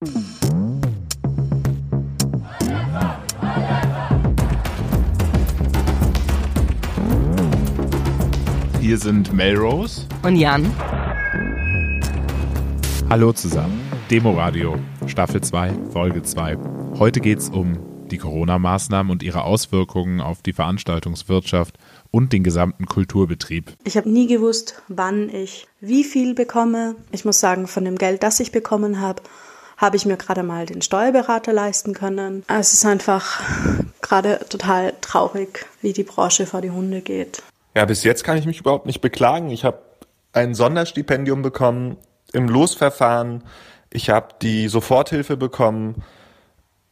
Hier sind Melrose und Jan. Hallo zusammen. Demoradio, Staffel 2, Folge 2. Heute geht es um die Corona-Maßnahmen und ihre Auswirkungen auf die Veranstaltungswirtschaft und den gesamten Kulturbetrieb. Ich habe nie gewusst, wann ich wie viel bekomme. Ich muss sagen, von dem Geld, das ich bekommen habe, habe ich mir gerade mal den Steuerberater leisten können. Es ist einfach gerade total traurig, wie die Branche vor die Hunde geht. Ja, bis jetzt kann ich mich überhaupt nicht beklagen. Ich habe ein Sonderstipendium bekommen im Losverfahren. Ich habe die Soforthilfe bekommen.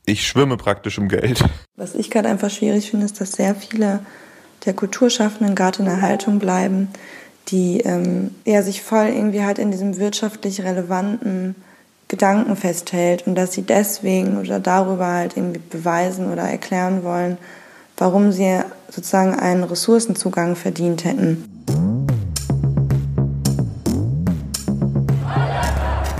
Ich schwimme praktisch im Geld. Was ich gerade einfach schwierig finde, ist, dass sehr viele der Kulturschaffenden gerade in der Haltung bleiben, die ähm, eher sich voll irgendwie halt in diesem wirtschaftlich relevanten Gedanken festhält und dass sie deswegen oder darüber halt irgendwie beweisen oder erklären wollen, warum sie sozusagen einen Ressourcenzugang verdient hätten.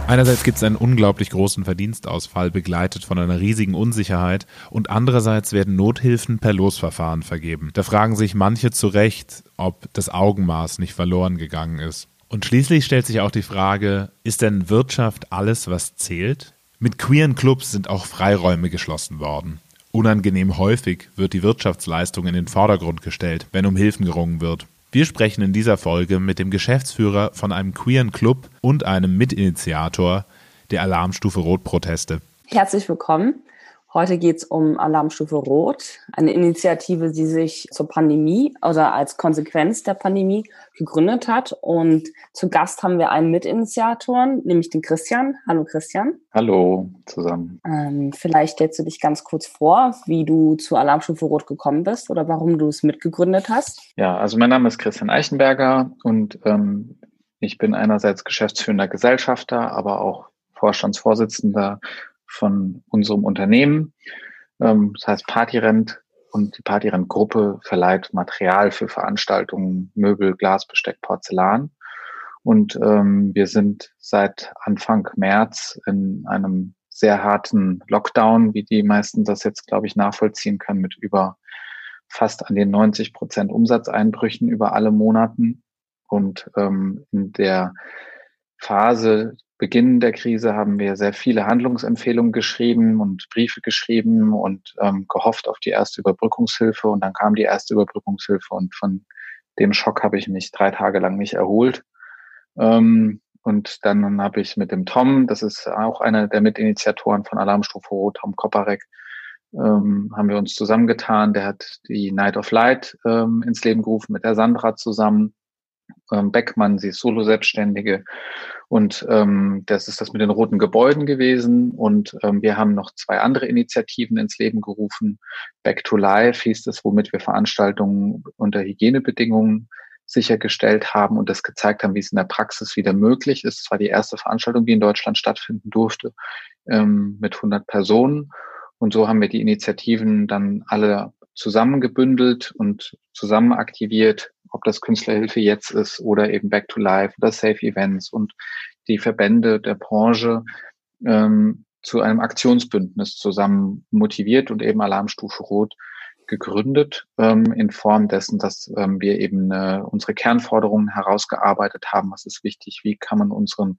Einerseits gibt es einen unglaublich großen Verdienstausfall, begleitet von einer riesigen Unsicherheit, und andererseits werden Nothilfen per Losverfahren vergeben. Da fragen sich manche zu Recht, ob das Augenmaß nicht verloren gegangen ist. Und schließlich stellt sich auch die Frage, ist denn Wirtschaft alles, was zählt? Mit queeren Clubs sind auch Freiräume geschlossen worden. Unangenehm häufig wird die Wirtschaftsleistung in den Vordergrund gestellt, wenn um Hilfen gerungen wird. Wir sprechen in dieser Folge mit dem Geschäftsführer von einem queeren Club und einem Mitinitiator der Alarmstufe Rot-Proteste. Herzlich willkommen. Heute geht es um Alarmstufe Rot, eine Initiative, die sich zur Pandemie oder als Konsequenz der Pandemie gegründet hat. Und zu Gast haben wir einen Mitinitiatoren, nämlich den Christian. Hallo Christian. Hallo zusammen. Ähm, vielleicht stellst du dich ganz kurz vor, wie du zu Alarmstufe Rot gekommen bist oder warum du es mitgegründet hast. Ja, also mein Name ist Christian Eichenberger und ähm, ich bin einerseits geschäftsführender Gesellschafter, aber auch Vorstandsvorsitzender von unserem Unternehmen. Ähm, das heißt Partyrent und die Partyrent-Gruppe verleiht Material für Veranstaltungen, Möbel, Glas, Besteck, Porzellan. Und ähm, wir sind seit Anfang März in einem sehr harten Lockdown, wie die meisten das jetzt, glaube ich, nachvollziehen können, mit über fast an den 90 Prozent Umsatzeinbrüchen über alle Monaten. Und ähm, in der Phase Beginn der Krise haben wir sehr viele Handlungsempfehlungen geschrieben und Briefe geschrieben und ähm, gehofft auf die erste Überbrückungshilfe. Und dann kam die erste Überbrückungshilfe und von dem Schock habe ich mich drei Tage lang nicht erholt. Ähm, und dann habe ich mit dem Tom, das ist auch einer der Mitinitiatoren von Alarmstufe Rot, Tom Koparek, ähm, haben wir uns zusammengetan. Der hat die Night of Light ähm, ins Leben gerufen mit der Sandra zusammen ähm, Beckmann, sie ist Solo-Selbstständige. Und ähm, das ist das mit den roten Gebäuden gewesen. Und ähm, wir haben noch zwei andere Initiativen ins Leben gerufen. Back to Life hieß es, womit wir Veranstaltungen unter Hygienebedingungen sichergestellt haben und das gezeigt haben, wie es in der Praxis wieder möglich ist. Es war die erste Veranstaltung, die in Deutschland stattfinden durfte, ähm, mit 100 Personen. Und so haben wir die Initiativen dann alle zusammengebündelt und zusammen aktiviert, ob das Künstlerhilfe jetzt ist oder eben Back to Life oder Safe Events und die Verbände der Branche ähm, zu einem Aktionsbündnis zusammen motiviert und eben Alarmstufe Rot gegründet ähm, in Form dessen, dass ähm, wir eben äh, unsere Kernforderungen herausgearbeitet haben. Was ist wichtig? Wie kann man unseren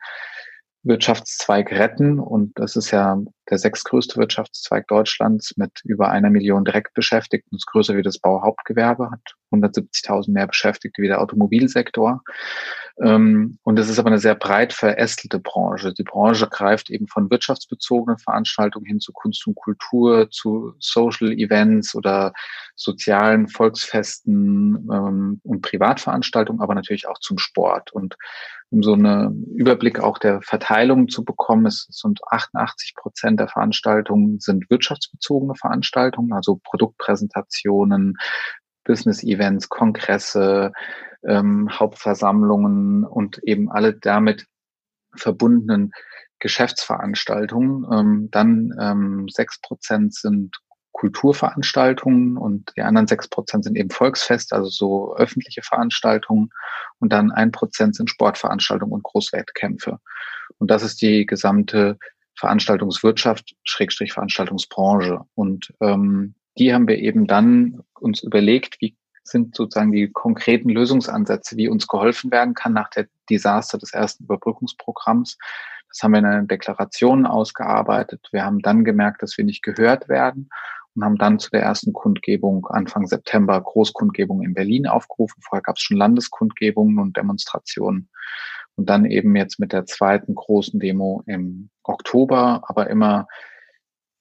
Wirtschaftszweig retten. Und das ist ja der sechstgrößte Wirtschaftszweig Deutschlands mit über einer Million Direktbeschäftigten. Ist größer wie das Bauhauptgewerbe, hat 170.000 mehr Beschäftigte wie der Automobilsektor. Ähm, und es ist aber eine sehr breit verästelte Branche. Die Branche greift eben von wirtschaftsbezogenen Veranstaltungen hin zu Kunst und Kultur, zu Social Events oder sozialen Volksfesten ähm, und Privatveranstaltungen, aber natürlich auch zum Sport. Und um so einen Überblick auch der Verteilung zu bekommen, es sind 88 Prozent der Veranstaltungen sind wirtschaftsbezogene Veranstaltungen, also Produktpräsentationen, Business-Events, Kongresse, ähm, Hauptversammlungen und eben alle damit verbundenen Geschäftsveranstaltungen. Ähm, dann ähm, sechs Prozent sind Kulturveranstaltungen und die anderen sechs Prozent sind eben Volksfest, also so öffentliche Veranstaltungen und dann ein Prozent sind Sportveranstaltungen und Großwettkämpfe. Und das ist die gesamte Veranstaltungswirtschaft, Schrägstrich Veranstaltungsbranche. Und ähm, die haben wir eben dann uns überlegt, wie sind sozusagen die konkreten Lösungsansätze, wie uns geholfen werden kann nach der Desaster des ersten Überbrückungsprogramms. Das haben wir in einer Deklaration ausgearbeitet. Wir haben dann gemerkt, dass wir nicht gehört werden und haben dann zu der ersten Kundgebung Anfang September Großkundgebung in Berlin aufgerufen. Vorher gab es schon Landeskundgebungen und Demonstrationen. Und dann eben jetzt mit der zweiten großen Demo im Oktober, aber immer,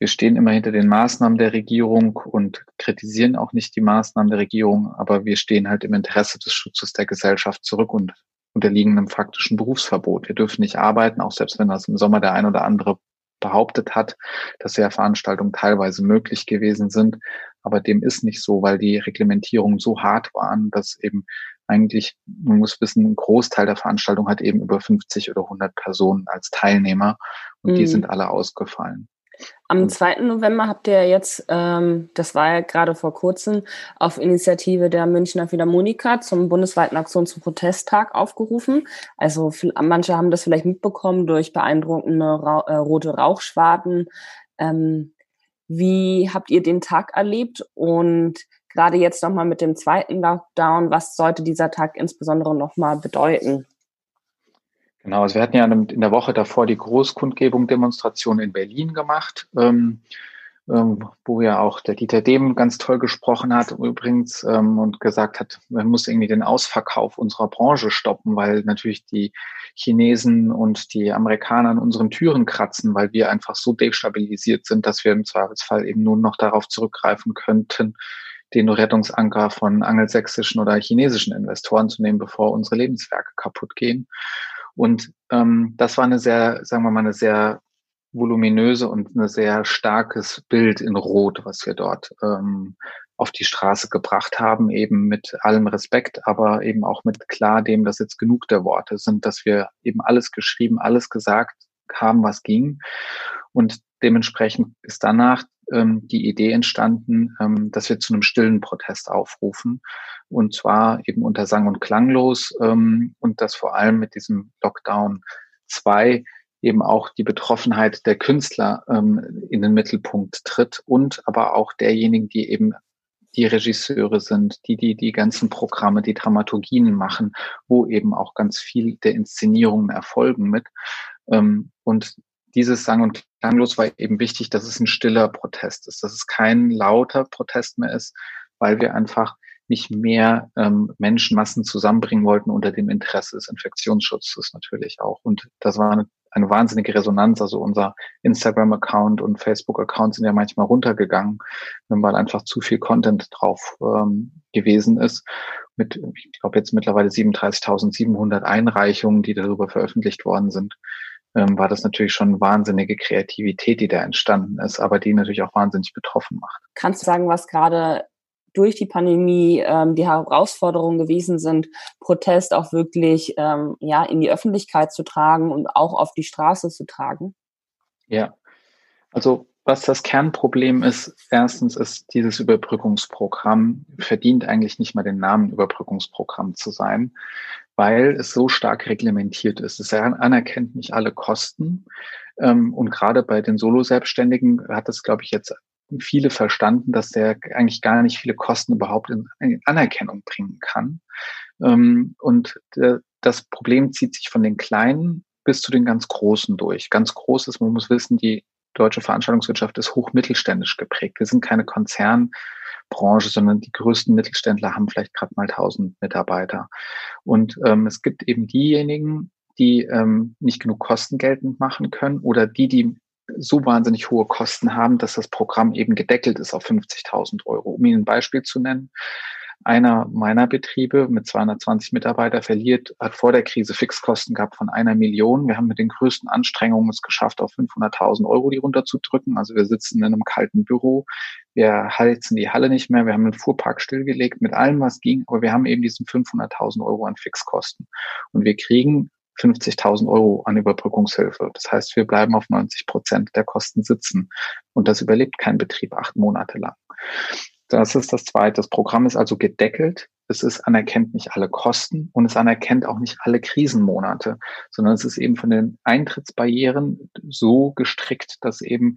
wir stehen immer hinter den Maßnahmen der Regierung und kritisieren auch nicht die Maßnahmen der Regierung, aber wir stehen halt im Interesse des Schutzes der Gesellschaft zurück und unterliegen einem faktischen Berufsverbot. Wir dürfen nicht arbeiten, auch selbst wenn das im Sommer der ein oder andere behauptet hat, dass ja Veranstaltungen teilweise möglich gewesen sind. Aber dem ist nicht so, weil die Reglementierungen so hart waren, dass eben eigentlich, man muss wissen, ein Großteil der Veranstaltung hat eben über 50 oder 100 Personen als Teilnehmer und mhm. die sind alle ausgefallen. Am 2. November habt ihr jetzt, ähm, das war ja gerade vor kurzem, auf Initiative der Münchner Philharmoniker zum bundesweiten Aktions- und Protesttag aufgerufen. Also manche haben das vielleicht mitbekommen durch beeindruckende Ra äh, rote Rauchschwaden. Ähm, wie habt ihr den Tag erlebt? Und gerade jetzt nochmal mit dem zweiten Lockdown, was sollte dieser Tag insbesondere nochmal bedeuten? Genau, also wir hatten ja in der Woche davor die Großkundgebung Demonstration in Berlin gemacht, ähm, ähm, wo ja auch der Dieter Dehm ganz toll gesprochen hat übrigens ähm, und gesagt hat, man muss irgendwie den Ausverkauf unserer Branche stoppen, weil natürlich die Chinesen und die Amerikaner an unseren Türen kratzen, weil wir einfach so destabilisiert sind, dass wir im Zweifelsfall eben nur noch darauf zurückgreifen könnten, den Rettungsanker von angelsächsischen oder chinesischen Investoren zu nehmen, bevor unsere Lebenswerke kaputt gehen. Und ähm, das war eine sehr, sagen wir mal, eine sehr voluminöse und ein sehr starkes Bild in Rot, was wir dort ähm, auf die Straße gebracht haben, eben mit allem Respekt, aber eben auch mit klar dem, dass jetzt genug der Worte sind, dass wir eben alles geschrieben, alles gesagt haben, was ging. Und dementsprechend ist danach ähm, die Idee entstanden, ähm, dass wir zu einem stillen Protest aufrufen. Und zwar eben unter Sang und Klanglos ähm, und das vor allem mit diesem Lockdown 2 eben auch die Betroffenheit der Künstler ähm, in den Mittelpunkt tritt und aber auch derjenigen, die eben die Regisseure sind, die die die ganzen Programme, die Dramaturgien machen, wo eben auch ganz viel der Inszenierungen erfolgen mit. Ähm, und dieses Sang- und Klanglos war eben wichtig, dass es ein stiller Protest ist, dass es kein lauter Protest mehr ist, weil wir einfach nicht mehr ähm, Menschenmassen zusammenbringen wollten unter dem Interesse des Infektionsschutzes natürlich auch. Und das war eine, eine wahnsinnige Resonanz. Also unser Instagram-Account und Facebook-Account sind ja manchmal runtergegangen, weil einfach zu viel Content drauf ähm, gewesen ist. Mit, ich glaube, jetzt mittlerweile 37.700 Einreichungen, die darüber veröffentlicht worden sind ähm, war das natürlich schon wahnsinnige Kreativität, die da entstanden ist, aber die natürlich auch wahnsinnig betroffen macht. Kannst du sagen, was gerade durch die Pandemie ähm, die Herausforderungen gewesen sind, Protest auch wirklich ähm, ja in die Öffentlichkeit zu tragen und auch auf die Straße zu tragen? Ja, also was das Kernproblem ist, erstens ist dieses Überbrückungsprogramm verdient eigentlich nicht mal den Namen Überbrückungsprogramm zu sein, weil es so stark reglementiert ist. Es anerkennt nicht alle Kosten. Ähm, und gerade bei den Solo-Selbstständigen hat es, glaube ich, jetzt viele verstanden, dass der eigentlich gar nicht viele Kosten überhaupt in Anerkennung bringen kann. Ähm, und das Problem zieht sich von den Kleinen bis zu den ganz Großen durch. Ganz groß ist, man muss wissen, die deutsche Veranstaltungswirtschaft ist hochmittelständisch geprägt. Wir sind keine Konzern, Branche, sondern die größten Mittelständler haben vielleicht gerade mal 1000 Mitarbeiter. Und ähm, es gibt eben diejenigen, die ähm, nicht genug Kosten geltend machen können oder die, die so wahnsinnig hohe Kosten haben, dass das Programm eben gedeckelt ist auf 50.000 Euro. Um Ihnen ein Beispiel zu nennen, einer meiner Betriebe mit 220 Mitarbeitern verliert, hat vor der Krise Fixkosten gehabt von einer Million. Wir haben mit den größten Anstrengungen es geschafft, auf 500.000 Euro die runterzudrücken. Also wir sitzen in einem kalten Büro. Wir heizen die Halle nicht mehr. Wir haben den Fuhrpark stillgelegt mit allem, was ging. Aber wir haben eben diesen 500.000 Euro an Fixkosten. Und wir kriegen 50.000 Euro an Überbrückungshilfe. Das heißt, wir bleiben auf 90 Prozent der Kosten sitzen. Und das überlebt kein Betrieb acht Monate lang. Das ist das Zweite. Das Programm ist also gedeckelt. es ist anerkennt nicht alle Kosten und es anerkennt auch nicht alle Krisenmonate, sondern es ist eben von den Eintrittsbarrieren so gestrickt, dass eben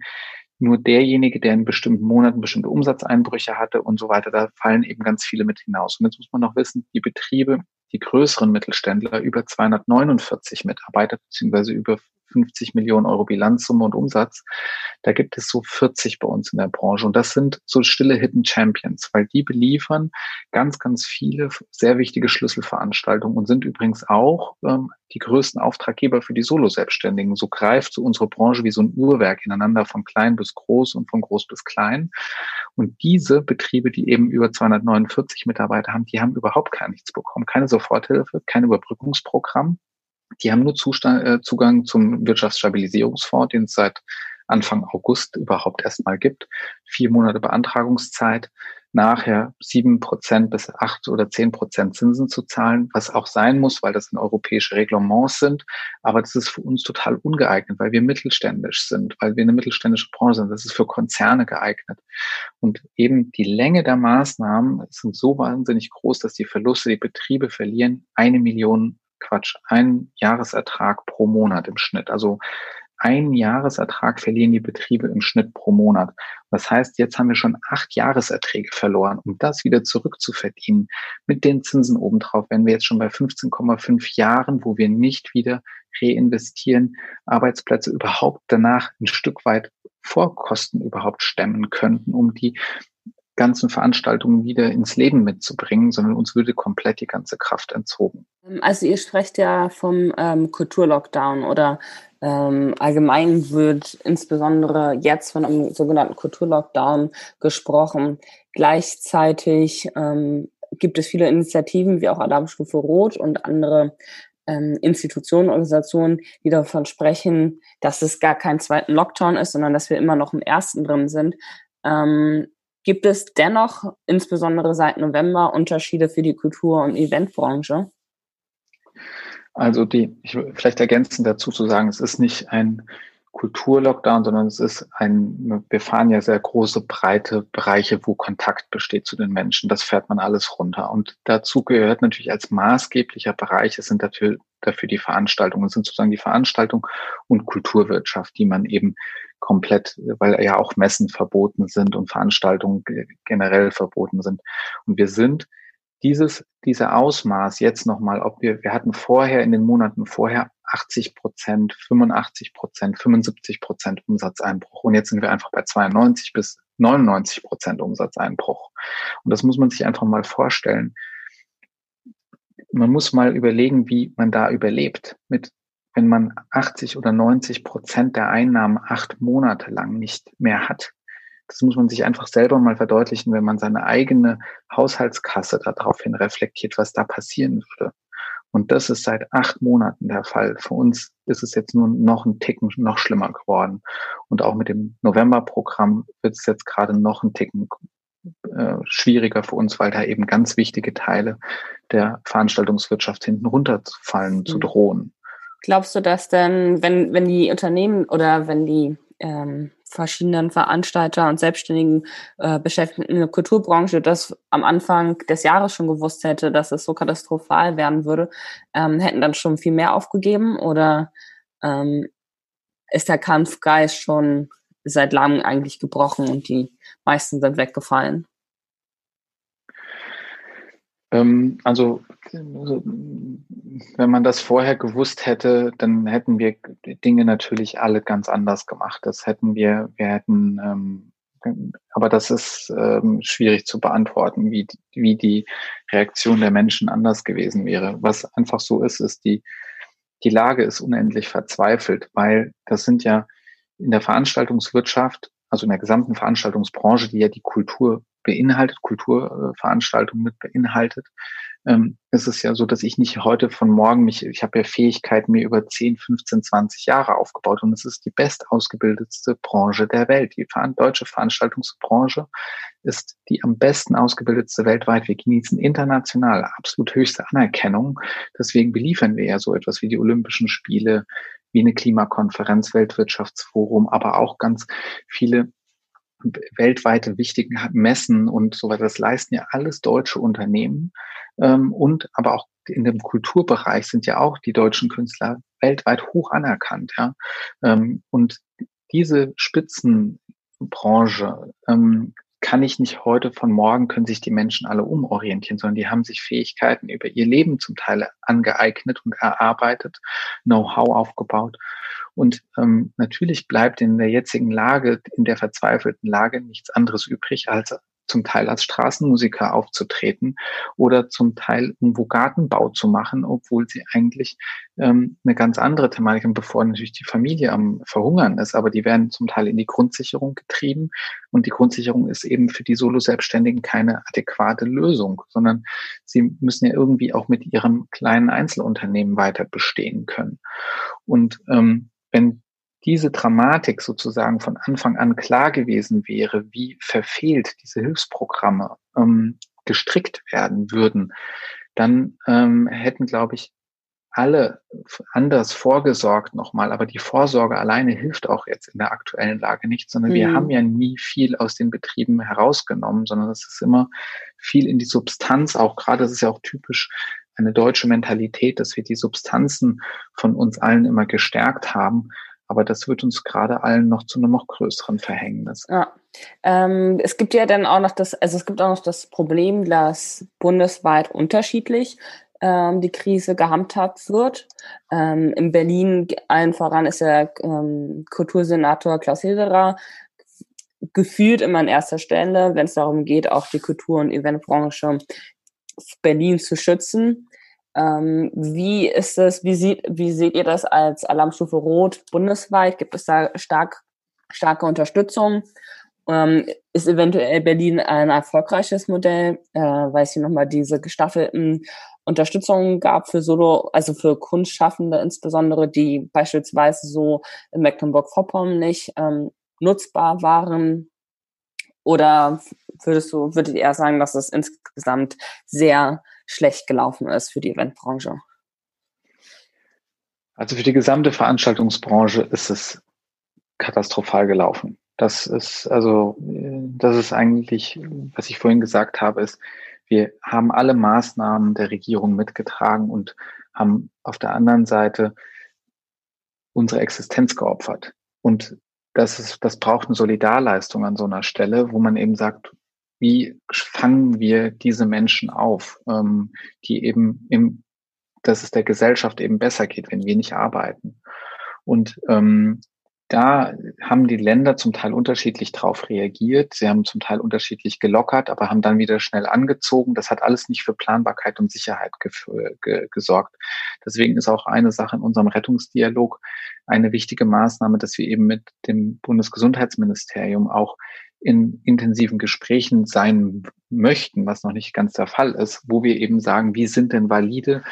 nur derjenige, der in bestimmten Monaten bestimmte Umsatzeinbrüche hatte und so weiter, da fallen eben ganz viele mit hinaus. Und jetzt muss man noch wissen, die Betriebe, die größeren Mittelständler, über 249 Mitarbeiter, beziehungsweise über 50 Millionen Euro Bilanzsumme und Umsatz. Da gibt es so 40 bei uns in der Branche. Und das sind so stille Hidden Champions, weil die beliefern ganz, ganz viele sehr wichtige Schlüsselveranstaltungen und sind übrigens auch ähm, die größten Auftraggeber für die Solo-Selbstständigen. So greift so unsere Branche wie so ein Uhrwerk ineinander von klein bis groß und von groß bis klein. Und diese Betriebe, die eben über 249 Mitarbeiter haben, die haben überhaupt gar nichts bekommen. Keine Soforthilfe, kein Überbrückungsprogramm. Die haben nur Zustand, äh, Zugang zum Wirtschaftsstabilisierungsfonds, den es seit Anfang August überhaupt erstmal gibt. Vier Monate Beantragungszeit, nachher sieben Prozent bis acht oder zehn Prozent Zinsen zu zahlen, was auch sein muss, weil das in europäische Reglements sind. Aber das ist für uns total ungeeignet, weil wir mittelständisch sind, weil wir eine mittelständische Branche sind. Das ist für Konzerne geeignet. Und eben die Länge der Maßnahmen sind so wahnsinnig groß, dass die Verluste, die Betriebe verlieren eine Million Quatsch, ein Jahresertrag pro Monat im Schnitt. Also ein Jahresertrag verlieren die Betriebe im Schnitt pro Monat. Das heißt, jetzt haben wir schon acht Jahreserträge verloren. Um das wieder zurückzuverdienen mit den Zinsen obendrauf, wenn wir jetzt schon bei 15,5 Jahren, wo wir nicht wieder reinvestieren, Arbeitsplätze überhaupt danach ein Stück weit Vorkosten überhaupt stemmen könnten, um die ganzen Veranstaltungen wieder ins Leben mitzubringen, sondern uns würde komplett die ganze Kraft entzogen. Also ihr sprecht ja vom ähm, Kulturlockdown oder ähm, allgemein wird insbesondere jetzt von einem sogenannten Kulturlockdown gesprochen. Gleichzeitig ähm, gibt es viele Initiativen wie auch Alarmstufe Rot und andere ähm, Institutionen, Organisationen, die davon sprechen, dass es gar kein zweiten Lockdown ist, sondern dass wir immer noch im ersten drin sind. Ähm, gibt es dennoch insbesondere seit November Unterschiede für die Kultur- und Eventbranche? Also die, ich will vielleicht ergänzend dazu zu sagen, es ist nicht ein Kulturlockdown, sondern es ist ein, wir fahren ja sehr große, breite Bereiche, wo Kontakt besteht zu den Menschen. Das fährt man alles runter. Und dazu gehört natürlich als maßgeblicher Bereich, es sind dafür, dafür die Veranstaltungen, es sind sozusagen die Veranstaltung und Kulturwirtschaft, die man eben komplett, weil ja auch Messen verboten sind und Veranstaltungen generell verboten sind. Und wir sind dieses, diese Ausmaß jetzt nochmal, ob wir, wir hatten vorher in den Monaten vorher 80 Prozent, 85 Prozent, 75 Prozent Umsatzeinbruch und jetzt sind wir einfach bei 92 bis 99 Prozent Umsatzeinbruch. Und das muss man sich einfach mal vorstellen. Man muss mal überlegen, wie man da überlebt. Mit, wenn man 80 oder 90 Prozent der Einnahmen acht Monate lang nicht mehr hat, das muss man sich einfach selber mal verdeutlichen, wenn man seine eigene Haushaltskasse daraufhin reflektiert, was da passieren würde. Und das ist seit acht Monaten der Fall. Für uns ist es jetzt nur noch ein Ticken noch schlimmer geworden. Und auch mit dem November-Programm wird es jetzt gerade noch ein Ticken äh, schwieriger für uns, weil da eben ganz wichtige Teile der Veranstaltungswirtschaft hinten runterfallen, mhm. zu drohen. Glaubst du, dass denn, wenn, wenn die Unternehmen oder wenn die ähm, verschiedenen Veranstalter und selbstständigen äh, Beschäftigten in der Kulturbranche das am Anfang des Jahres schon gewusst hätte, dass es so katastrophal werden würde, ähm, hätten dann schon viel mehr aufgegeben oder ähm, ist der Kampfgeist schon seit langem eigentlich gebrochen und die meisten sind weggefallen? Ähm, also, wenn man das vorher gewusst hätte, dann hätten wir Dinge natürlich alle ganz anders gemacht. Das hätten wir, wir hätten, ähm, aber das ist ähm, schwierig zu beantworten, wie, wie die Reaktion der Menschen anders gewesen wäre. Was einfach so ist, ist die, die Lage ist unendlich verzweifelt, weil das sind ja in der Veranstaltungswirtschaft, also in der gesamten Veranstaltungsbranche, die ja die Kultur beinhaltet, Kulturveranstaltungen mit beinhaltet, ähm, ist es ja so, dass ich nicht heute von morgen mich, ich habe ja Fähigkeiten mir über 10, 15, 20 Jahre aufgebaut und es ist die bestausgebildetste Branche der Welt. Die deutsche Veranstaltungsbranche ist die am besten ausgebildetste weltweit. Wir genießen international absolut höchste Anerkennung. Deswegen beliefern wir ja so etwas wie die Olympischen Spiele, wie eine Klimakonferenz, Weltwirtschaftsforum, aber auch ganz viele weltweite wichtigen Messen und so weiter. Das leisten ja alles deutsche Unternehmen. Ähm, und aber auch in dem Kulturbereich sind ja auch die deutschen Künstler weltweit hoch anerkannt. Ja? Ähm, und diese Spitzenbranche ähm, kann ich nicht heute von morgen können sich die Menschen alle umorientieren, sondern die haben sich Fähigkeiten über ihr Leben zum Teil angeeignet und erarbeitet, Know-how aufgebaut. Und ähm, natürlich bleibt in der jetzigen Lage, in der verzweifelten Lage, nichts anderes übrig, als zum Teil als Straßenmusiker aufzutreten oder zum Teil irgendwo Gartenbau zu machen, obwohl sie eigentlich ähm, eine ganz andere Thematik haben, bevor natürlich die Familie am Verhungern ist. Aber die werden zum Teil in die Grundsicherung getrieben und die Grundsicherung ist eben für die Solo-Selbstständigen keine adäquate Lösung, sondern sie müssen ja irgendwie auch mit ihrem kleinen Einzelunternehmen weiter bestehen können. Und ähm, wenn diese Dramatik sozusagen von Anfang an klar gewesen wäre, wie verfehlt diese Hilfsprogramme ähm, gestrickt werden würden, dann ähm, hätten, glaube ich, alle anders vorgesorgt nochmal. Aber die Vorsorge alleine hilft auch jetzt in der aktuellen Lage nicht, sondern mhm. wir haben ja nie viel aus den Betrieben herausgenommen, sondern es ist immer viel in die Substanz, auch gerade, das ist ja auch typisch eine deutsche Mentalität, dass wir die Substanzen von uns allen immer gestärkt haben aber das wird uns gerade allen noch zu einem noch größeren Verhängnis. Ja. Ähm, es gibt ja dann auch noch das, also es gibt auch noch das Problem, dass bundesweit unterschiedlich ähm, die Krise gehandhabt wird. Ähm, in Berlin allen voran ist der ähm, Kultursenator Klaus Hilderer gefühlt immer an erster Stelle, wenn es darum geht, auch die Kultur- und Eventbranche Berlin zu schützen. Ähm, wie ist es, wie sieht, wie seht ihr das als Alarmstufe Rot bundesweit? Gibt es da stark, starke Unterstützung? Ähm, ist eventuell Berlin ein erfolgreiches Modell, äh, weil es hier nochmal diese gestaffelten Unterstützungen gab für Solo, also für Kunstschaffende insbesondere, die beispielsweise so in Mecklenburg-Vorpommern nicht ähm, nutzbar waren? Oder würdest du, würdet ihr eher sagen, dass es insgesamt sehr schlecht gelaufen ist für die Eventbranche? Also für die gesamte Veranstaltungsbranche ist es katastrophal gelaufen. Das ist also, das ist eigentlich, was ich vorhin gesagt habe, ist, wir haben alle Maßnahmen der Regierung mitgetragen und haben auf der anderen Seite unsere Existenz geopfert. Und das ist, das braucht eine Solidarleistung an so einer Stelle, wo man eben sagt, wie fangen wir diese Menschen auf, ähm, die eben im, dass es der Gesellschaft eben besser geht, wenn wir nicht arbeiten. Und ähm, da haben die Länder zum Teil unterschiedlich drauf reagiert. Sie haben zum Teil unterschiedlich gelockert, aber haben dann wieder schnell angezogen. Das hat alles nicht für Planbarkeit und Sicherheit ge gesorgt. Deswegen ist auch eine Sache in unserem Rettungsdialog eine wichtige Maßnahme, dass wir eben mit dem Bundesgesundheitsministerium auch in intensiven Gesprächen sein möchten, was noch nicht ganz der Fall ist, wo wir eben sagen, wie sind denn valide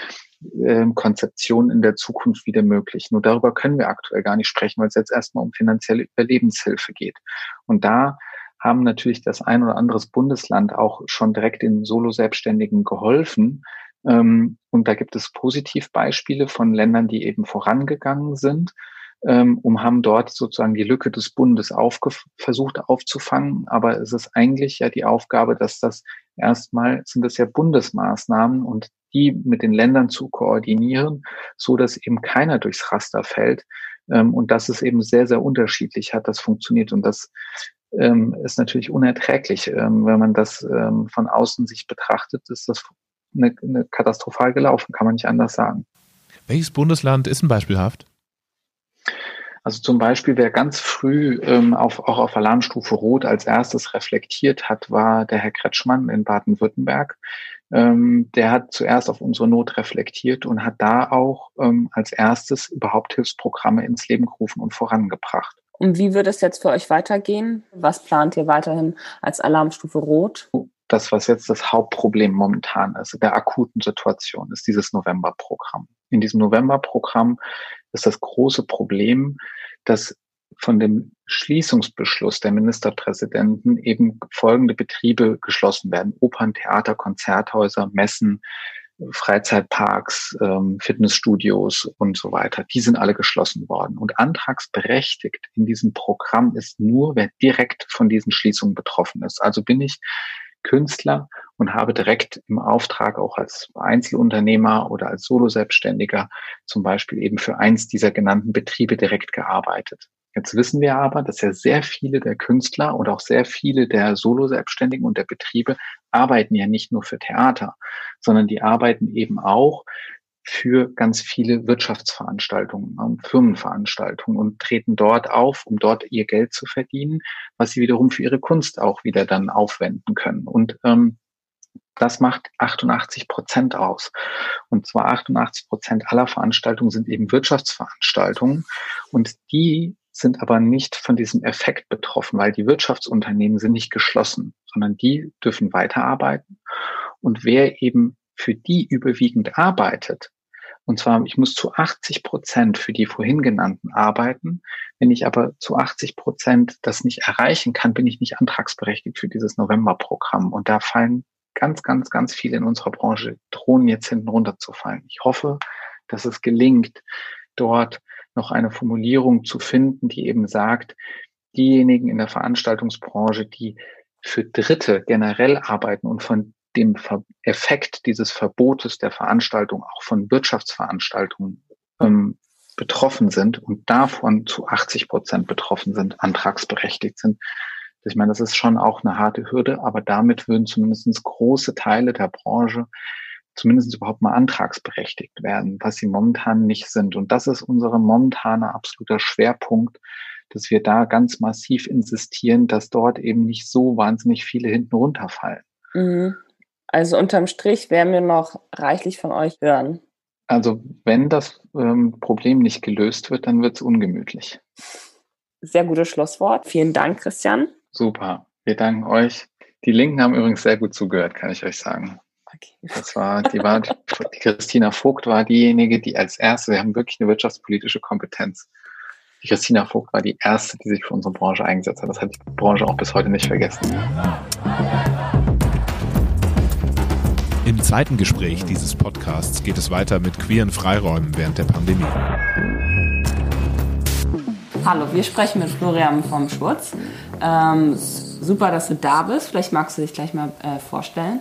äh, Konzeptionen in der Zukunft wieder möglich. Nur darüber können wir aktuell gar nicht sprechen, weil es jetzt erstmal um finanzielle Überlebenshilfe geht. Und da haben natürlich das ein oder anderes Bundesland auch schon direkt den Solo-Selbstständigen geholfen. Ähm, und da gibt es Positivbeispiele von Ländern, die eben vorangegangen sind ähm, um haben dort sozusagen die Lücke des Bundes versucht aufzufangen. Aber es ist eigentlich ja die Aufgabe, dass das erstmal sind es ja Bundesmaßnahmen und die mit den Ländern zu koordinieren, so dass eben keiner durchs Raster fällt. Ähm, und das ist eben sehr, sehr unterschiedlich hat das funktioniert. Und das ähm, ist natürlich unerträglich. Ähm, wenn man das ähm, von außen sich betrachtet, ist das eine, eine katastrophal gelaufen, kann man nicht anders sagen. Welches Bundesland ist ein beispielhaft? Also zum Beispiel, wer ganz früh ähm, auf, auch auf Alarmstufe Rot als erstes reflektiert hat, war der Herr Kretschmann in Baden-Württemberg. Ähm, der hat zuerst auf unsere Not reflektiert und hat da auch ähm, als erstes überhaupt Hilfsprogramme ins Leben gerufen und vorangebracht. Und wie wird es jetzt für euch weitergehen? Was plant ihr weiterhin als Alarmstufe Rot? Das, was jetzt das Hauptproblem momentan ist, der akuten Situation, ist dieses Novemberprogramm. In diesem Novemberprogramm ist das große Problem, dass von dem Schließungsbeschluss der Ministerpräsidenten eben folgende Betriebe geschlossen werden. Opern, Theater, Konzerthäuser, Messen, Freizeitparks, ähm, Fitnessstudios und so weiter, die sind alle geschlossen worden. Und antragsberechtigt in diesem Programm ist nur, wer direkt von diesen Schließungen betroffen ist. Also bin ich Künstler und habe direkt im Auftrag auch als Einzelunternehmer oder als Solo-Selbstständiger zum Beispiel eben für eins dieser genannten Betriebe direkt gearbeitet. Jetzt wissen wir aber, dass ja sehr viele der Künstler und auch sehr viele der Solo-Selbstständigen und der Betriebe arbeiten ja nicht nur für Theater, sondern die arbeiten eben auch für ganz viele Wirtschaftsveranstaltungen und Firmenveranstaltungen und treten dort auf, um dort ihr Geld zu verdienen, was sie wiederum für ihre Kunst auch wieder dann aufwenden können. Und ähm, das macht 88 Prozent aus. Und zwar 88 Prozent aller Veranstaltungen sind eben Wirtschaftsveranstaltungen. Und die sind aber nicht von diesem Effekt betroffen, weil die Wirtschaftsunternehmen sind nicht geschlossen, sondern die dürfen weiterarbeiten. Und wer eben für die überwiegend arbeitet, und zwar, ich muss zu 80 Prozent für die vorhin genannten arbeiten. Wenn ich aber zu 80 Prozent das nicht erreichen kann, bin ich nicht antragsberechtigt für dieses Novemberprogramm. Und da fallen ganz, ganz, ganz viele in unserer Branche drohen jetzt hinten runterzufallen. Ich hoffe, dass es gelingt, dort noch eine Formulierung zu finden, die eben sagt, diejenigen in der Veranstaltungsbranche, die für Dritte generell arbeiten und von dem Effekt dieses Verbotes der Veranstaltung auch von Wirtschaftsveranstaltungen ähm, betroffen sind und davon zu 80 Prozent betroffen sind, antragsberechtigt sind. Ich meine, das ist schon auch eine harte Hürde, aber damit würden zumindest große Teile der Branche zumindest überhaupt mal antragsberechtigt werden, was sie momentan nicht sind. Und das ist unser momentaner absoluter Schwerpunkt, dass wir da ganz massiv insistieren, dass dort eben nicht so wahnsinnig viele hinten runterfallen. Mhm. Also unterm Strich werden wir noch reichlich von euch hören. Also wenn das ähm, Problem nicht gelöst wird, dann wird es ungemütlich. Sehr gutes Schlusswort. Vielen Dank, Christian. Super. Wir danken euch. Die Linken haben übrigens sehr gut zugehört, kann ich euch sagen. Okay. Das war, die war, die Christina Vogt war diejenige, die als erste, wir haben wirklich eine wirtschaftspolitische Kompetenz. Die Christina Vogt war die erste, die sich für unsere Branche eingesetzt hat. Das hat die Branche auch bis heute nicht vergessen. Im zweiten Gespräch dieses Podcasts geht es weiter mit queeren Freiräumen während der Pandemie. Hallo, wir sprechen mit Florian vom Schwurz. Ähm, super, dass du da bist. Vielleicht magst du dich gleich mal äh, vorstellen.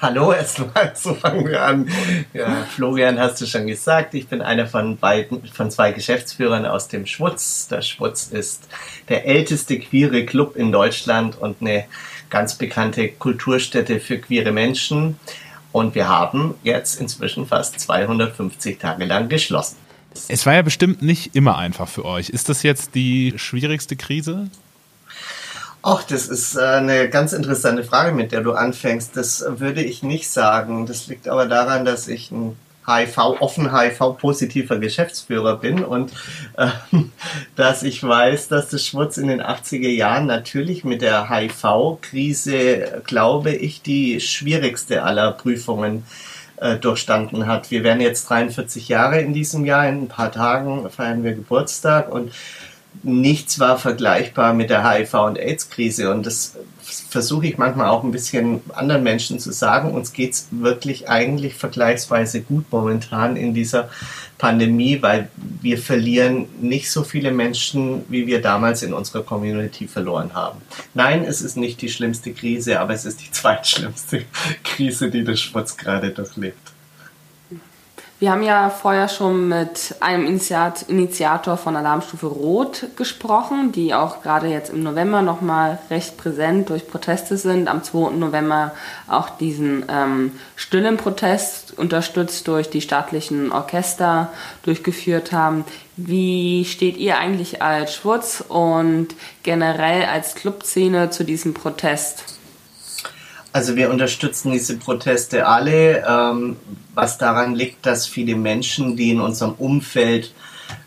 Hallo erstmal, so fangen wir an. Ja, Florian hast du schon gesagt, ich bin einer von beiden, von zwei Geschäftsführern aus dem Schwutz. Der Schwutz ist der älteste queere Club in Deutschland und eine ganz bekannte Kulturstätte für queere Menschen. Und wir haben jetzt inzwischen fast 250 Tage lang geschlossen. Es war ja bestimmt nicht immer einfach für euch. Ist das jetzt die schwierigste Krise? Ach, das ist äh, eine ganz interessante Frage, mit der du anfängst. Das würde ich nicht sagen. Das liegt aber daran, dass ich ein HIV, offen HIV-positiver Geschäftsführer bin und äh, dass ich weiß, dass das Schwurz in den 80er Jahren natürlich mit der HIV-Krise, glaube ich, die schwierigste aller Prüfungen äh, durchstanden hat. Wir werden jetzt 43 Jahre in diesem Jahr, in ein paar Tagen feiern wir Geburtstag und nichts war vergleichbar mit der HIV- und AIDS-Krise. Und das versuche ich manchmal auch ein bisschen anderen Menschen zu sagen. Uns geht es wirklich eigentlich vergleichsweise gut momentan in dieser Pandemie, weil wir verlieren nicht so viele Menschen, wie wir damals in unserer Community verloren haben. Nein, es ist nicht die schlimmste Krise, aber es ist die zweitschlimmste Krise, die der Schmutz gerade durchlebt. Wir haben ja vorher schon mit einem Initiat Initiator von Alarmstufe Rot gesprochen, die auch gerade jetzt im November nochmal recht präsent durch Proteste sind. Am 2. November auch diesen ähm, stillen Protest unterstützt durch die staatlichen Orchester durchgeführt haben. Wie steht ihr eigentlich als Schwurz und generell als Clubszene zu diesem Protest? Also wir unterstützen diese Proteste alle, ähm, was daran liegt, dass viele Menschen, die in unserem Umfeld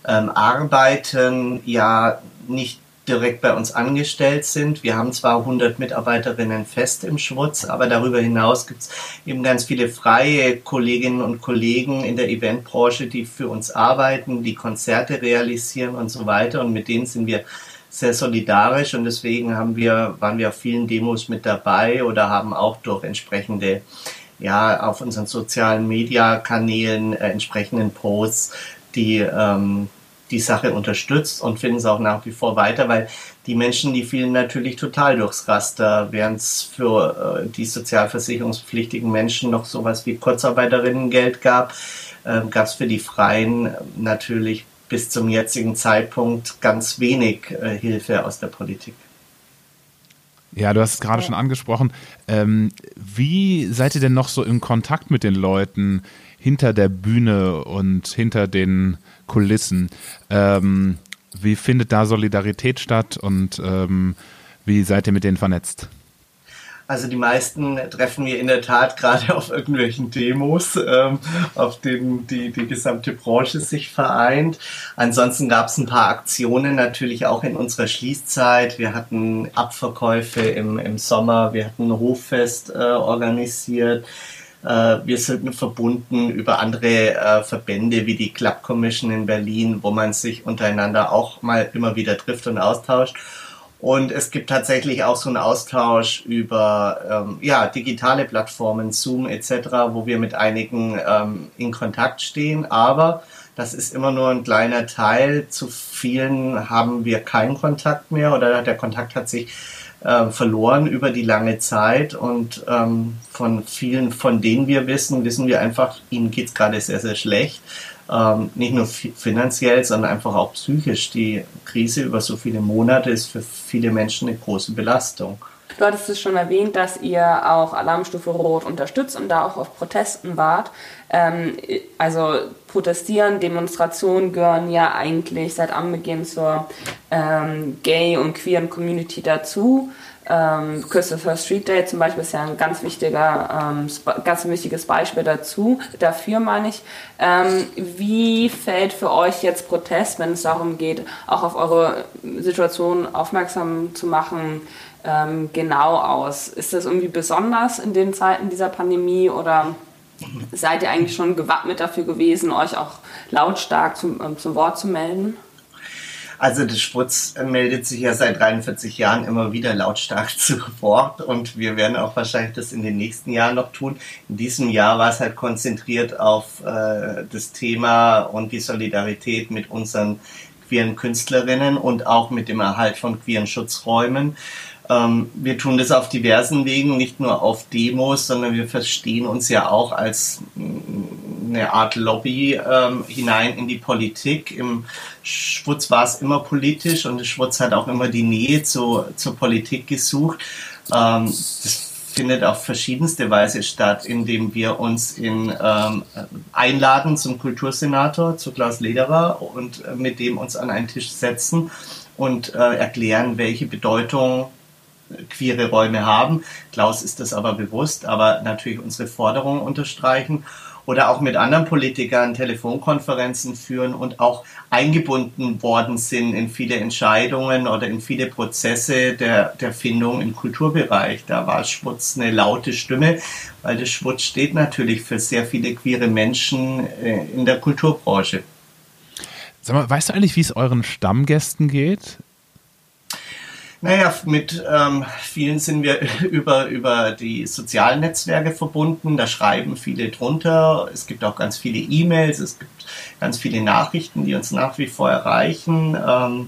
ähm, arbeiten, ja nicht direkt bei uns angestellt sind. Wir haben zwar 100 Mitarbeiterinnen fest im Schwutz, aber darüber hinaus gibt es eben ganz viele freie Kolleginnen und Kollegen in der Eventbranche, die für uns arbeiten, die Konzerte realisieren und so weiter. Und mit denen sind wir sehr solidarisch und deswegen haben wir, waren wir auf vielen Demos mit dabei oder haben auch durch entsprechende ja auf unseren sozialen Media-Kanälen äh, entsprechenden Posts, die ähm, die Sache unterstützt und finden es auch nach wie vor weiter, weil die Menschen, die fielen natürlich total durchs Raster, während es für äh, die sozialversicherungspflichtigen Menschen noch sowas wie Kurzarbeiterinnengeld gab, äh, gab es für die Freien natürlich bis zum jetzigen Zeitpunkt ganz wenig äh, Hilfe aus der Politik. Ja, du hast es gerade ja. schon angesprochen. Ähm, wie seid ihr denn noch so in Kontakt mit den Leuten hinter der Bühne und hinter den Kulissen? Ähm, wie findet da Solidarität statt und ähm, wie seid ihr mit denen vernetzt? Also die meisten treffen wir in der Tat gerade auf irgendwelchen Demos, ähm, auf denen die, die gesamte Branche sich vereint. Ansonsten gab es ein paar Aktionen natürlich auch in unserer Schließzeit. Wir hatten Abverkäufe im, im Sommer, wir hatten ein Hoffest äh, organisiert. Äh, wir sind verbunden über andere äh, Verbände wie die Club Commission in Berlin, wo man sich untereinander auch mal immer wieder trifft und austauscht. Und es gibt tatsächlich auch so einen Austausch über ähm, ja, digitale Plattformen, Zoom etc., wo wir mit einigen ähm, in Kontakt stehen. Aber das ist immer nur ein kleiner Teil. Zu vielen haben wir keinen Kontakt mehr oder der Kontakt hat sich äh, verloren über die lange Zeit. Und ähm, von vielen, von denen wir wissen, wissen wir einfach, ihnen geht's gerade sehr, sehr schlecht ähm, nicht nur finanziell, sondern einfach auch psychisch. Die Krise über so viele Monate ist für viele Menschen eine große Belastung. Du hattest es schon erwähnt, dass ihr auch Alarmstufe Rot unterstützt und da auch auf Protesten wart. Ähm, also Protestieren, Demonstrationen gehören ja eigentlich seit Anbeginn zur ähm, Gay- und queeren Community dazu. Ähm, Christopher Street Day zum Beispiel ist ja ein ganz wichtiger, ähm, ganz wichtiges Beispiel dazu. Dafür meine ich, ähm, wie fällt für euch jetzt Protest, wenn es darum geht, auch auf eure Situation aufmerksam zu machen, ähm, genau aus? Ist das irgendwie besonders in den Zeiten dieser Pandemie oder seid ihr eigentlich schon gewappnet dafür gewesen, euch auch lautstark zum, ähm, zum Wort zu melden? Also der Sputz meldet sich ja seit 43 Jahren immer wieder lautstark zu Wort und wir werden auch wahrscheinlich das in den nächsten Jahren noch tun. In diesem Jahr war es halt konzentriert auf äh, das Thema und die Solidarität mit unseren queeren Künstlerinnen und auch mit dem Erhalt von queeren Schutzräumen. Ähm, wir tun das auf diversen Wegen, nicht nur auf Demos, sondern wir verstehen uns ja auch als mm, eine Art Lobby ähm, hinein in die Politik. Im Schwutz war es immer politisch und der Schwutz hat auch immer die Nähe zu, zur Politik gesucht. Ähm, das findet auf verschiedenste Weise statt, indem wir uns in, ähm, einladen zum Kultursenator, zu Klaus Lederer und äh, mit dem uns an einen Tisch setzen und äh, erklären, welche Bedeutung queere Räume haben. Klaus ist das aber bewusst, aber natürlich unsere Forderungen unterstreichen oder auch mit anderen Politikern Telefonkonferenzen führen und auch eingebunden worden sind in viele Entscheidungen oder in viele Prozesse der, der Findung im Kulturbereich. Da war Schwutz eine laute Stimme, weil der Schwutz steht natürlich für sehr viele queere Menschen äh, in der Kulturbranche. Sag mal, weißt du eigentlich, wie es euren Stammgästen geht? Naja, mit ähm, vielen sind wir über, über die sozialen Netzwerke verbunden. Da schreiben viele drunter. Es gibt auch ganz viele E-Mails, es gibt ganz viele Nachrichten, die uns nach wie vor erreichen. Ähm,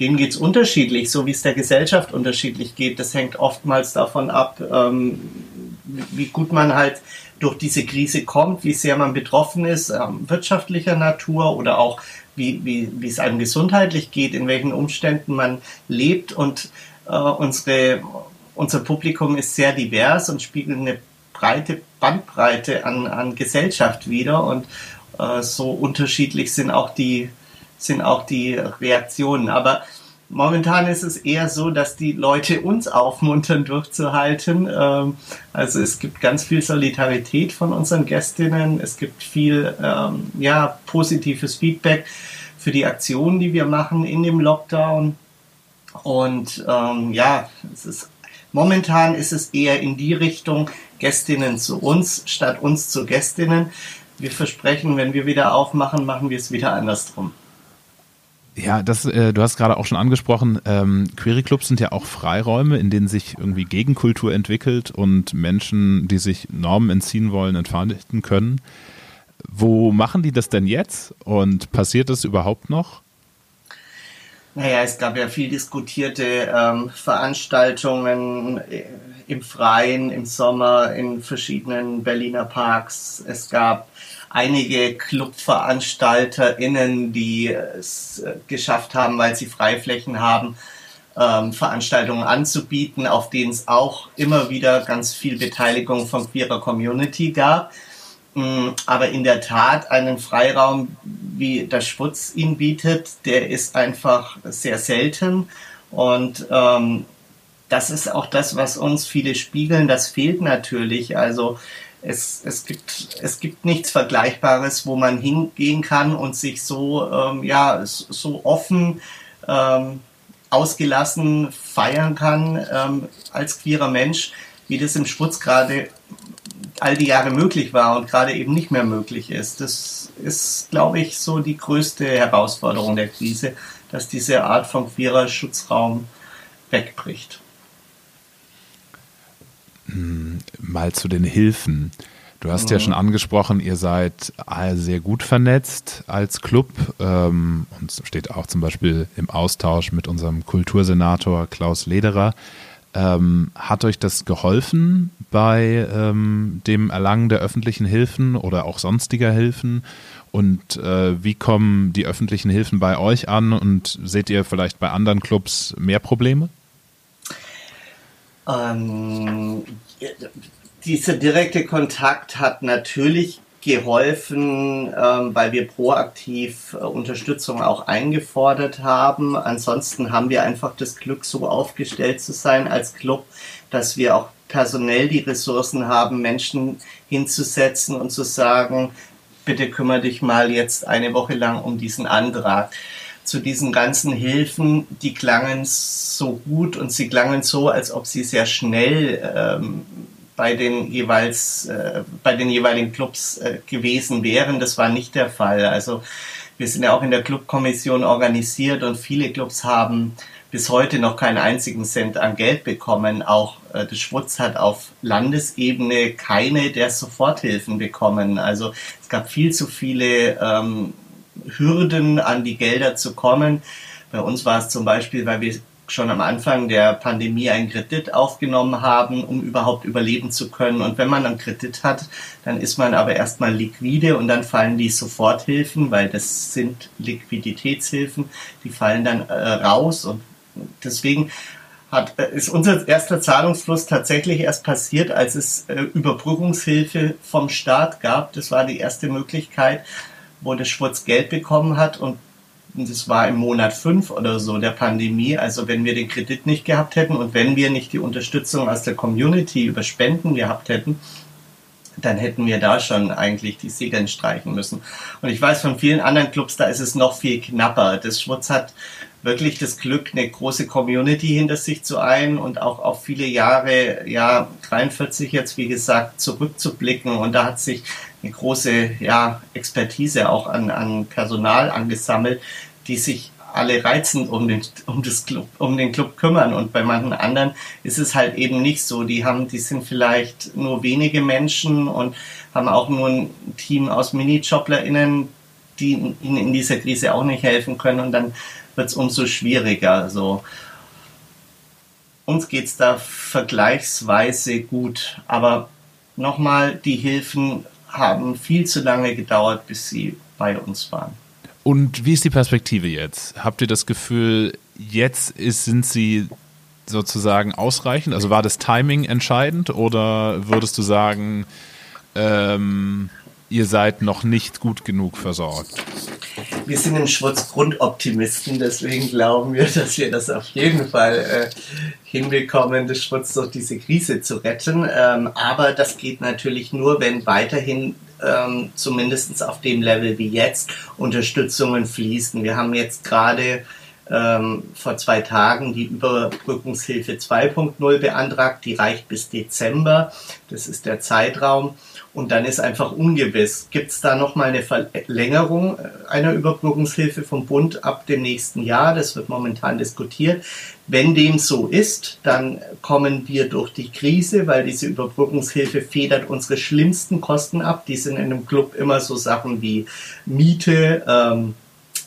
denen geht's unterschiedlich, so wie es der Gesellschaft unterschiedlich geht. Das hängt oftmals davon ab, ähm, wie gut man halt durch diese Krise kommt, wie sehr man betroffen ist, ähm, wirtschaftlicher Natur oder auch wie, wie, wie es einem gesundheitlich geht, in welchen Umständen man lebt. Und äh, unsere, unser Publikum ist sehr divers und spiegelt eine breite Bandbreite an, an Gesellschaft wider. Und äh, so unterschiedlich sind auch die, sind auch die Reaktionen. Aber Momentan ist es eher so, dass die Leute uns aufmuntern, durchzuhalten. Ähm, also es gibt ganz viel Solidarität von unseren Gästinnen. Es gibt viel ähm, ja, positives Feedback für die Aktionen, die wir machen in dem Lockdown. Und ähm, ja, es ist momentan ist es eher in die Richtung Gästinnen zu uns statt uns zu Gästinnen. Wir versprechen, wenn wir wieder aufmachen, machen wir es wieder andersrum. Ja, das, äh, du hast gerade auch schon angesprochen, ähm, Query Clubs sind ja auch Freiräume, in denen sich irgendwie Gegenkultur entwickelt und Menschen, die sich Normen entziehen wollen, entfalten können. Wo machen die das denn jetzt und passiert das überhaupt noch? Naja, es gab ja viel diskutierte ähm, Veranstaltungen äh, im Freien, im Sommer, in verschiedenen Berliner Parks. Es gab einige ClubveranstalterInnen, die es äh, geschafft haben, weil sie Freiflächen haben, ähm, Veranstaltungen anzubieten, auf denen es auch immer wieder ganz viel Beteiligung von queerer Community gab. Mm, aber in der Tat einen Freiraum, wie der Schwutz ihn bietet, der ist einfach sehr selten. Und ähm, das ist auch das, was uns viele spiegeln. Das fehlt natürlich. Also es, es, gibt, es gibt nichts Vergleichbares, wo man hingehen kann und sich so, ähm, ja, so offen, ähm, ausgelassen feiern kann ähm, als queerer Mensch, wie das im Schwutz gerade all die Jahre möglich war und gerade eben nicht mehr möglich ist. Das ist, glaube ich, so die größte Herausforderung der Krise, dass diese Art von queerer Schutzraum wegbricht. Hm, mal zu den Hilfen. Du hast mhm. ja schon angesprochen, ihr seid sehr gut vernetzt als Club ähm, und steht auch zum Beispiel im Austausch mit unserem Kultursenator Klaus Lederer. Ähm, hat euch das geholfen bei ähm, dem Erlangen der öffentlichen Hilfen oder auch sonstiger Hilfen? Und äh, wie kommen die öffentlichen Hilfen bei euch an? Und seht ihr vielleicht bei anderen Clubs mehr Probleme? Ähm, dieser direkte Kontakt hat natürlich geholfen, ähm, weil wir proaktiv äh, Unterstützung auch eingefordert haben. Ansonsten haben wir einfach das Glück, so aufgestellt zu sein als Club, dass wir auch personell die Ressourcen haben, Menschen hinzusetzen und zu sagen, bitte kümmere dich mal jetzt eine Woche lang um diesen Antrag zu diesen ganzen Hilfen, die klangen so gut und sie klangen so, als ob sie sehr schnell ähm, bei den jeweils äh, bei den jeweiligen Clubs äh, gewesen wären. Das war nicht der Fall. Also wir sind ja auch in der Clubkommission organisiert und viele Clubs haben bis heute noch keinen einzigen Cent an Geld bekommen. Auch äh, der Schwutz hat auf Landesebene keine der Soforthilfen bekommen. Also es gab viel zu viele ähm, Hürden, an die Gelder zu kommen. Bei uns war es zum Beispiel, weil wir schon am Anfang der Pandemie einen Kredit aufgenommen haben, um überhaupt überleben zu können. Und wenn man einen Kredit hat, dann ist man aber erstmal liquide und dann fallen die Soforthilfen, weil das sind Liquiditätshilfen, die fallen dann äh, raus. Und deswegen hat, äh, ist unser erster Zahlungsfluss tatsächlich erst passiert, als es äh, Überbrückungshilfe vom Staat gab. Das war die erste Möglichkeit, wo der Schwurz Geld bekommen hat und das war im Monat fünf oder so der Pandemie. Also wenn wir den Kredit nicht gehabt hätten und wenn wir nicht die Unterstützung aus der Community über Spenden gehabt hätten, dann hätten wir da schon eigentlich die Segeln streichen müssen. Und ich weiß von vielen anderen Clubs, da ist es noch viel knapper. Das Schwutz hat wirklich das Glück, eine große Community hinter sich zu ein und auch auf viele Jahre, ja, 43 jetzt, wie gesagt, zurückzublicken. Und da hat sich eine große, ja, Expertise auch an, an Personal angesammelt, die sich alle reizend um den, um, das Club, um den Club kümmern. Und bei manchen anderen ist es halt eben nicht so. Die haben, die sind vielleicht nur wenige Menschen und haben auch nur ein Team aus Mini-JoblerInnen, die ihnen in dieser Krise auch nicht helfen können. Und dann wird es umso schwieriger. So. Uns geht es da vergleichsweise gut, aber nochmal, die Hilfen haben viel zu lange gedauert, bis sie bei uns waren. Und wie ist die Perspektive jetzt? Habt ihr das Gefühl, jetzt ist, sind sie sozusagen ausreichend? Also war das Timing entscheidend oder würdest du sagen, ähm, ihr seid noch nicht gut genug versorgt? Wir sind im Schwurz Grundoptimisten, deswegen glauben wir, dass wir das auf jeden Fall äh, hinbekommen, das Schwurz durch diese Krise zu retten. Ähm, aber das geht natürlich nur, wenn weiterhin ähm, zumindest auf dem Level wie jetzt Unterstützungen fließen. Wir haben jetzt gerade ähm, vor zwei Tagen die Überbrückungshilfe 2.0 beantragt. Die reicht bis Dezember. Das ist der Zeitraum. Und dann ist einfach ungewiss, gibt es da nochmal eine Verlängerung äh, einer Überbrückungshilfe vom Bund ab dem nächsten Jahr? Das wird momentan diskutiert. Wenn dem so ist, dann kommen wir durch die Krise, weil diese Überbrückungshilfe federt unsere schlimmsten Kosten ab. Die sind in einem Club immer so Sachen wie Miete, ähm,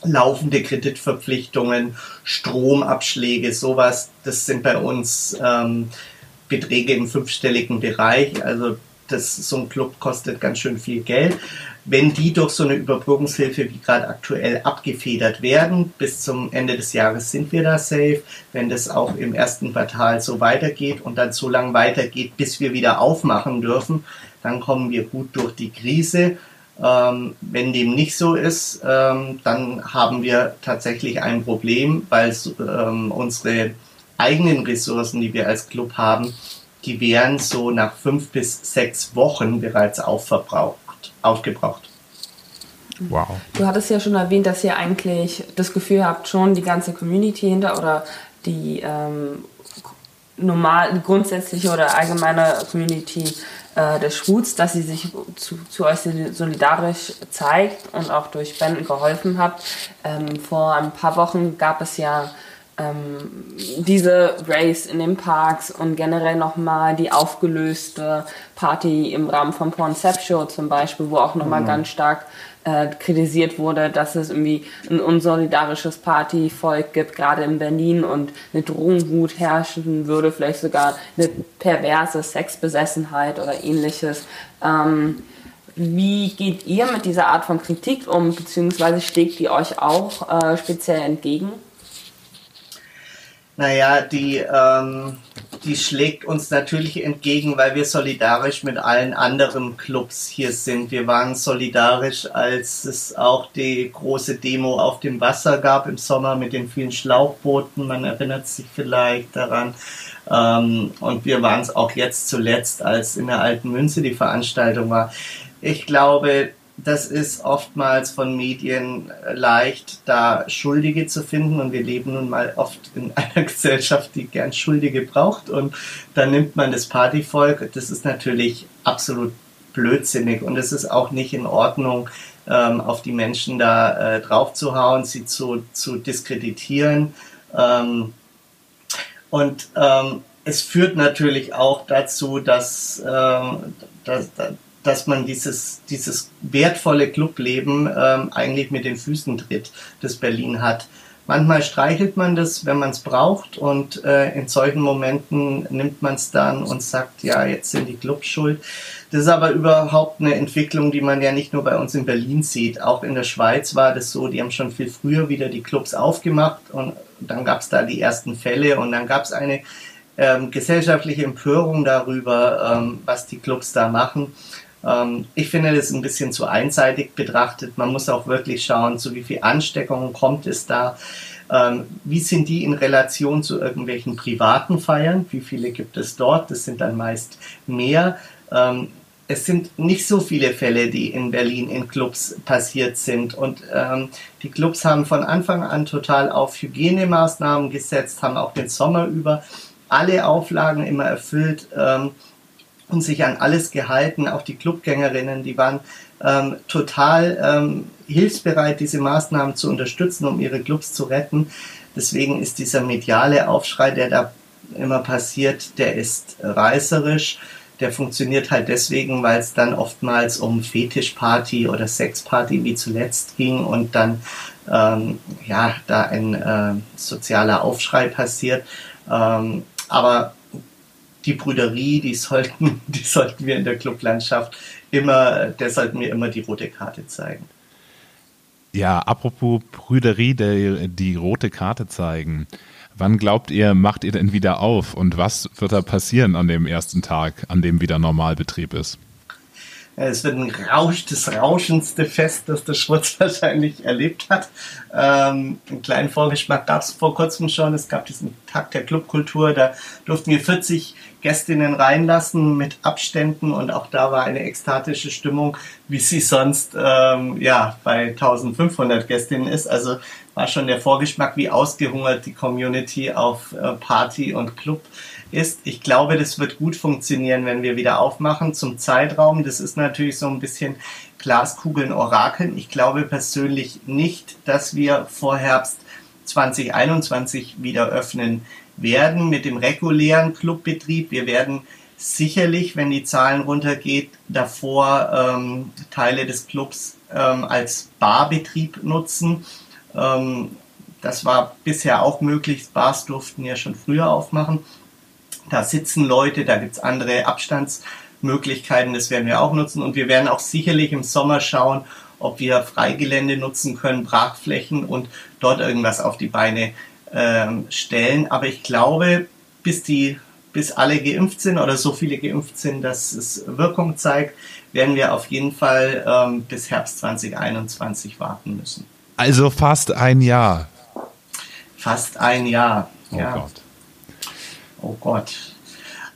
laufende Kreditverpflichtungen, Stromabschläge, sowas. Das sind bei uns ähm, Beträge im fünfstelligen Bereich. Also das, so ein Club kostet ganz schön viel Geld. Wenn die durch so eine Überbrückungshilfe wie gerade aktuell abgefedert werden, bis zum Ende des Jahres sind wir da safe. Wenn das auch im ersten Quartal so weitergeht und dann so lange weitergeht, bis wir wieder aufmachen dürfen, dann kommen wir gut durch die Krise. Ähm, wenn dem nicht so ist, ähm, dann haben wir tatsächlich ein Problem, weil ähm, unsere eigenen Ressourcen, die wir als Club haben, die wären so nach fünf bis sechs Wochen bereits aufverbraucht, aufgebraucht. Wow. Du hattest ja schon erwähnt, dass ihr eigentlich das Gefühl habt, schon die ganze Community hinter oder die ähm, normal, grundsätzliche oder allgemeine Community äh, des Schwuts, dass sie sich zu, zu, euch solidarisch zeigt und auch durch Spenden geholfen habt. Ähm, vor ein paar Wochen gab es ja ähm, diese Race in den Parks und generell nochmal die aufgelöste Party im Rahmen von Porncept Show zum Beispiel, wo auch nochmal mhm. ganz stark äh, kritisiert wurde, dass es irgendwie ein unsolidarisches Partyvolk gibt, gerade in Berlin und eine Drogenwut herrschen würde, vielleicht sogar eine perverse Sexbesessenheit oder ähnliches. Ähm, wie geht ihr mit dieser Art von Kritik um, beziehungsweise steckt die euch auch äh, speziell entgegen? Naja, die, ähm, die schlägt uns natürlich entgegen, weil wir solidarisch mit allen anderen Clubs hier sind. Wir waren solidarisch, als es auch die große Demo auf dem Wasser gab im Sommer mit den vielen Schlauchbooten. Man erinnert sich vielleicht daran. Ähm, und wir waren es auch jetzt zuletzt, als in der Alten Münze die Veranstaltung war. Ich glaube, das ist oftmals von Medien äh, leicht, da Schuldige zu finden. Und wir leben nun mal oft in einer Gesellschaft, die gern Schuldige braucht. Und dann nimmt man das Partyvolk. Das ist natürlich absolut blödsinnig. Und es ist auch nicht in Ordnung, ähm, auf die Menschen da äh, draufzuhauen, sie zu, zu diskreditieren. Ähm, und ähm, es führt natürlich auch dazu, dass, ähm, dass, dass man dieses, dieses wertvolle Clubleben ähm, eigentlich mit den Füßen tritt, das Berlin hat. Manchmal streichelt man das, wenn man es braucht und äh, in solchen Momenten nimmt man es dann und sagt, ja, jetzt sind die Clubs schuld. Das ist aber überhaupt eine Entwicklung, die man ja nicht nur bei uns in Berlin sieht. Auch in der Schweiz war das so, die haben schon viel früher wieder die Clubs aufgemacht und dann gab es da die ersten Fälle und dann gab es eine ähm, gesellschaftliche Empörung darüber, ähm, was die Clubs da machen. Ähm, ich finde das ein bisschen zu einseitig betrachtet. Man muss auch wirklich schauen, zu wie viel Ansteckungen kommt es da. Ähm, wie sind die in Relation zu irgendwelchen privaten Feiern? Wie viele gibt es dort? Das sind dann meist mehr. Ähm, es sind nicht so viele Fälle, die in Berlin in Clubs passiert sind. Und die Clubs haben von Anfang an total auf Hygienemaßnahmen gesetzt, haben auch den Sommer über alle Auflagen immer erfüllt. Und sich an alles gehalten. Auch die Clubgängerinnen, die waren ähm, total ähm, hilfsbereit, diese Maßnahmen zu unterstützen, um ihre Clubs zu retten. Deswegen ist dieser mediale Aufschrei, der da immer passiert, der ist reißerisch. Der funktioniert halt deswegen, weil es dann oftmals um Fetischparty oder Sexparty wie zuletzt ging und dann ähm, ja da ein äh, sozialer Aufschrei passiert. Ähm, aber die Brüderie, die sollten, die sollten wir in der Clublandschaft immer, der sollten wir immer die rote Karte zeigen. Ja, apropos Brüderie, der, die rote Karte zeigen. Wann glaubt ihr, macht ihr denn wieder auf und was wird da passieren an dem ersten Tag, an dem wieder Normalbetrieb ist? Es wird ein Rausch, das rauschendste Fest, das der Schwurz wahrscheinlich erlebt hat. Ähm, einen kleinen Vorgeschmack gab es vor kurzem schon. Es gab diesen Tag der Clubkultur. Da durften wir 40 Gästinnen reinlassen mit Abständen und auch da war eine ekstatische Stimmung, wie sie sonst ähm, ja bei 1500 Gästinnen ist. Also war schon der Vorgeschmack, wie ausgehungert die Community auf äh, Party und Club ist. Ich glaube, das wird gut funktionieren, wenn wir wieder aufmachen zum Zeitraum. Das ist natürlich so ein bisschen Glaskugeln orakeln. Ich glaube persönlich nicht, dass wir vor Herbst 2021 wieder öffnen werden mit dem regulären Clubbetrieb. Wir werden sicherlich, wenn die Zahlen runtergeht, davor ähm, Teile des Clubs ähm, als Barbetrieb nutzen. Ähm, das war bisher auch möglich. Bars durften ja schon früher aufmachen. Da sitzen Leute, da gibt's andere Abstandsmöglichkeiten, das werden wir auch nutzen. Und wir werden auch sicherlich im Sommer schauen, ob wir Freigelände nutzen können, Brachflächen und dort irgendwas auf die Beine ähm, stellen. Aber ich glaube, bis die bis alle geimpft sind oder so viele geimpft sind, dass es Wirkung zeigt, werden wir auf jeden Fall ähm, bis Herbst 2021 warten müssen. Also fast ein Jahr. Fast ein Jahr. Oh ja. Gott. Oh Gott.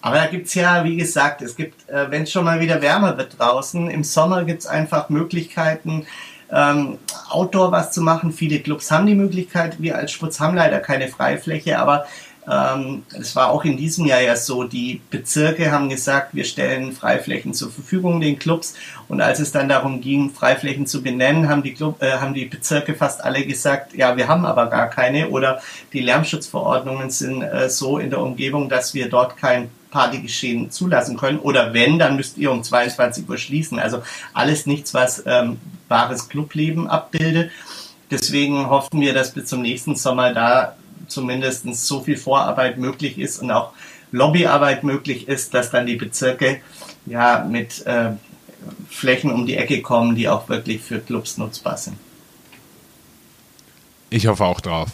Aber da gibt es ja, wie gesagt, es gibt, äh, wenn es schon mal wieder wärmer wird draußen, im Sommer gibt es einfach Möglichkeiten, ähm, Outdoor was zu machen. Viele Clubs haben die Möglichkeit, wir als Schwutz haben leider keine Freifläche, aber ähm, es war auch in diesem Jahr ja so, die Bezirke haben gesagt, wir stellen Freiflächen zur Verfügung den Clubs und als es dann darum ging, Freiflächen zu benennen, haben die, Club, äh, haben die Bezirke fast alle gesagt, ja, wir haben aber gar keine oder die Lärmschutzverordnungen sind äh, so in der Umgebung, dass wir dort kein Partygeschehen zulassen können. Oder wenn, dann müsst ihr um 22 Uhr schließen. Also alles nichts, was ähm, wahres Clubleben abbildet. Deswegen hoffen wir, dass bis zum nächsten Sommer da zumindest so viel Vorarbeit möglich ist und auch Lobbyarbeit möglich ist, dass dann die Bezirke ja mit äh, Flächen um die Ecke kommen, die auch wirklich für Clubs nutzbar sind. Ich hoffe auch drauf.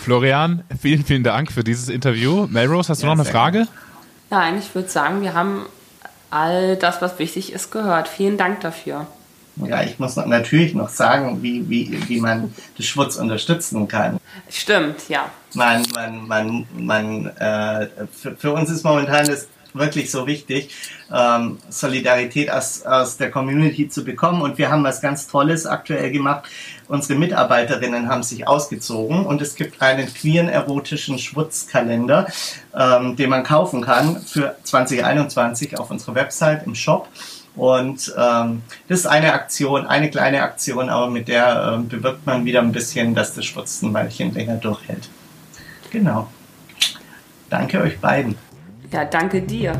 Florian, vielen, vielen Dank für dieses Interview. Melrose, hast du ja, noch eine Frage? Nein, ich würde sagen, wir haben all das, was wichtig ist, gehört. Vielen Dank dafür. Ja, ich muss natürlich noch sagen, wie, wie, wie man den Schwutz unterstützen kann. Stimmt, ja. Man, man, man, man, äh, für, für uns ist momentan das wirklich so wichtig, ähm, Solidarität aus, aus der Community zu bekommen. Und wir haben was ganz Tolles aktuell gemacht. Unsere Mitarbeiterinnen haben sich ausgezogen und es gibt einen queeren erotischen Schwutzkalender, ähm, den man kaufen kann für 2021 auf unserer Website im Shop. Und ähm, das ist eine Aktion, eine kleine Aktion, aber mit der ähm, bewirkt man wieder ein bisschen, dass das Schwutzen ein Weilchen länger durchhält. Genau. Danke euch beiden. Ja, danke dir.